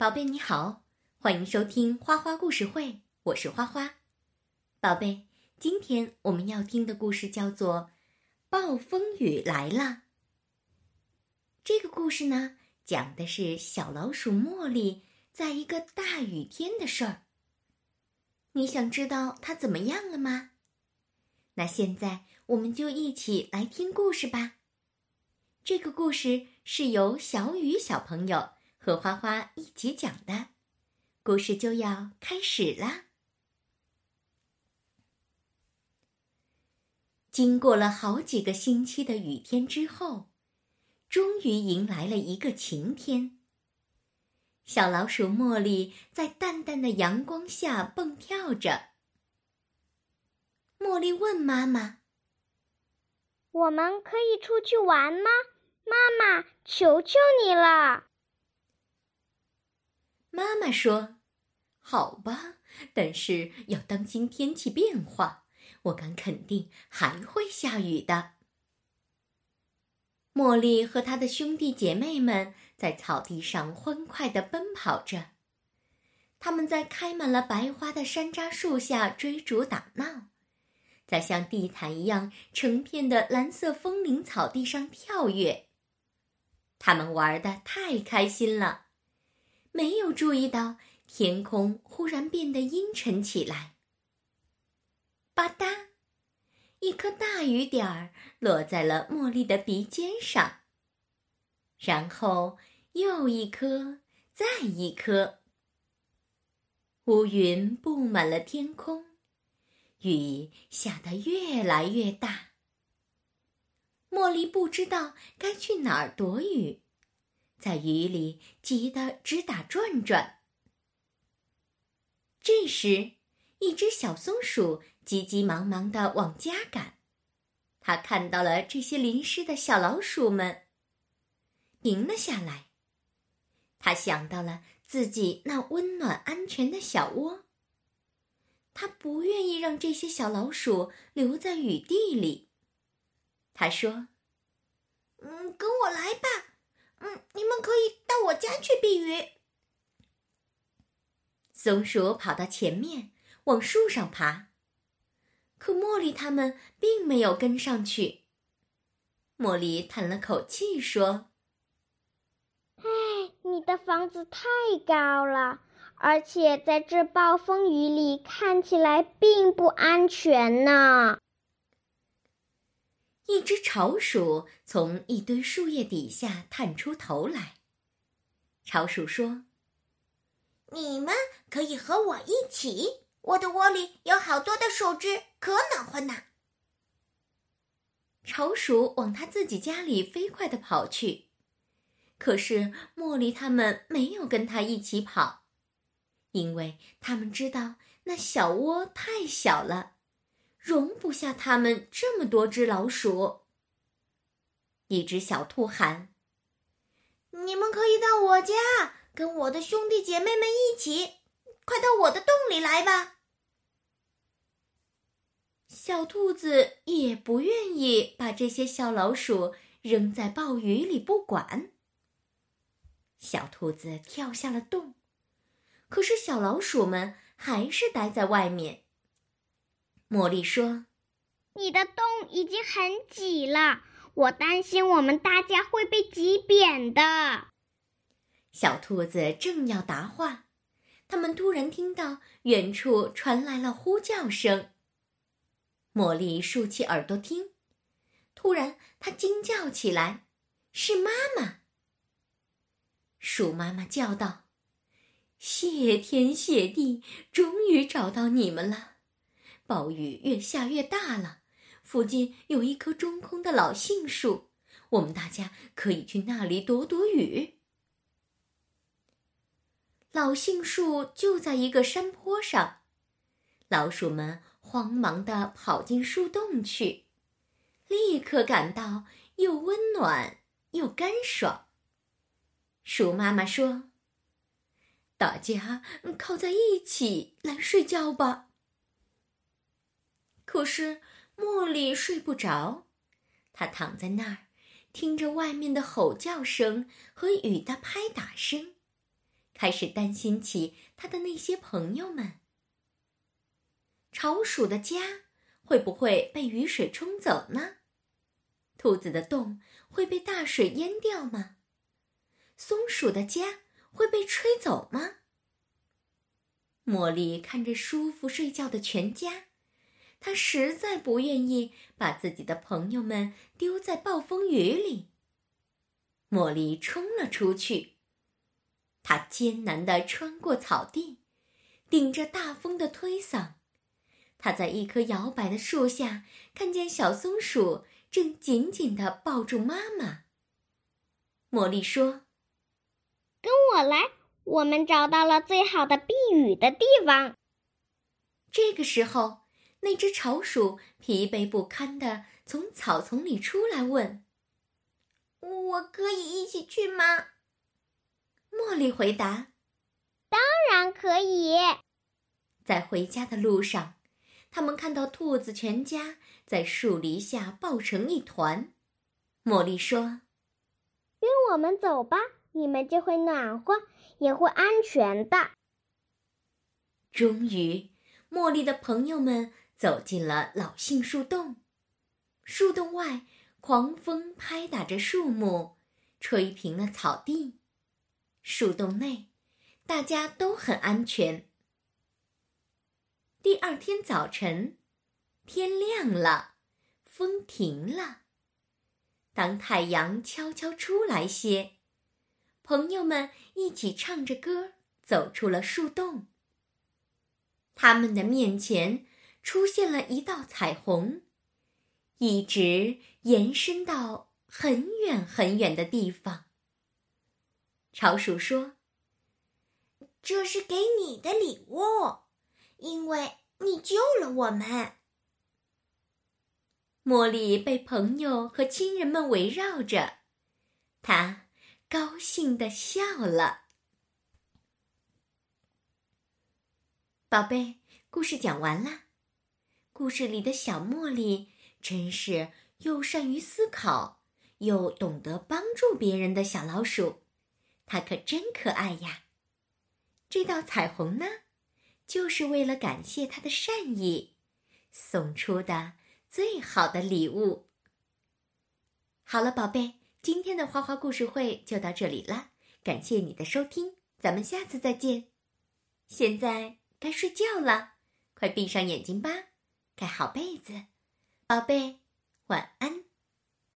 宝贝你好，欢迎收听花花故事会，我是花花。宝贝，今天我们要听的故事叫做《暴风雨来了》。这个故事呢，讲的是小老鼠茉莉在一个大雨天的事儿。你想知道它怎么样了吗？那现在我们就一起来听故事吧。这个故事是由小雨小朋友。和花花一起讲的故事就要开始啦。经过了好几个星期的雨天之后，终于迎来了一个晴天。小老鼠茉莉在淡淡的阳光下蹦跳着。茉莉问妈妈：“我们可以出去玩吗？妈妈，求求你了！”妈妈说：“好吧，但是要当心天气变化。我敢肯定还会下雨的。”茉莉和她的兄弟姐妹们在草地上欢快地奔跑着，他们在开满了白花的山楂树下追逐打闹，在像地毯一样成片的蓝色风铃草地上跳跃。他们玩的太开心了。没有注意到天空忽然变得阴沉起来。吧嗒，一颗大雨点儿落在了茉莉的鼻尖上。然后又一颗，再一颗。乌云布满了天空，雨下得越来越大。茉莉不知道该去哪儿躲雨。在雨里急得直打转转。这时，一只小松鼠急急忙忙地往家赶。它看到了这些淋湿的小老鼠们，停了下来。它想到了自己那温暖安全的小窝。它不愿意让这些小老鼠留在雨地里。它说：“嗯，跟我来吧。”嗯，你们可以到我家去避雨。松鼠跑到前面，往树上爬，可茉莉他们并没有跟上去。茉莉叹了口气说：“唉，你的房子太高了，而且在这暴风雨里看起来并不安全呢。”一只巢鼠从一堆树叶底下探出头来。巢鼠说：“你们可以和我一起，我的窝里有好多的树枝，可暖和呢。”巢鼠往他自己家里飞快的跑去，可是茉莉他们没有跟他一起跑，因为他们知道那小窝太小了。容不下他们这么多只老鼠。一只小兔喊：“你们可以到我家，跟我的兄弟姐妹们一起，快到我的洞里来吧。”小兔子也不愿意把这些小老鼠扔在暴雨里不管。小兔子跳下了洞，可是小老鼠们还是待在外面。茉莉说：“你的洞已经很挤了，我担心我们大家会被挤扁的。”小兔子正要答话，他们突然听到远处传来了呼叫声。茉莉竖起耳朵听，突然她惊叫起来：“是妈妈！”鼠妈妈叫道：“谢天谢地，终于找到你们了。”暴雨越下越大了，附近有一棵中空的老杏树，我们大家可以去那里躲躲雨。老杏树就在一个山坡上，老鼠们慌忙地跑进树洞去，立刻感到又温暖又干爽。鼠妈妈说：“大家靠在一起来睡觉吧。”可是茉莉睡不着，她躺在那儿，听着外面的吼叫声和雨的拍打声，开始担心起她的那些朋友们。巢鼠的家会不会被雨水冲走呢？兔子的洞会被大水淹掉吗？松鼠的家会被吹走吗？茉莉看着舒服睡觉的全家，她实在不愿意把自己的朋友们丢在暴风雨里。茉莉冲了出去，她艰难地穿过草地，顶着大风的推搡。她在一棵摇摆的树下看见小松鼠。正紧紧地抱住妈妈。茉莉说：“跟我来，我们找到了最好的避雨的地方。”这个时候，那只巢鼠疲惫不堪地从草丛里出来，问：“我可以一起去吗？”茉莉回答：“当然可以。”在回家的路上。他们看到兔子全家在树篱下抱成一团。茉莉说：“跟我们走吧，你们就会暖和，也会安全的。”终于，茉莉的朋友们走进了老杏树洞。树洞外，狂风拍打着树木，吹平了草地。树洞内，大家都很安全。第二天早晨，天亮了，风停了。当太阳悄悄出来些，朋友们一起唱着歌走出了树洞。他们的面前出现了一道彩虹，一直延伸到很远很远的地方。巢鼠说：“这是给你的礼物。”因为你救了我们，茉莉被朋友和亲人们围绕着，她高兴的笑了。宝贝，故事讲完了。故事里的小茉莉真是又善于思考，又懂得帮助别人的小老鼠，它可真可爱呀！这道彩虹呢？就是为了感谢它的善意，送出的最好的礼物。好了，宝贝，今天的花花故事会就到这里了，感谢你的收听，咱们下次再见。现在该睡觉了，快闭上眼睛吧，盖好被子，宝贝，晚安。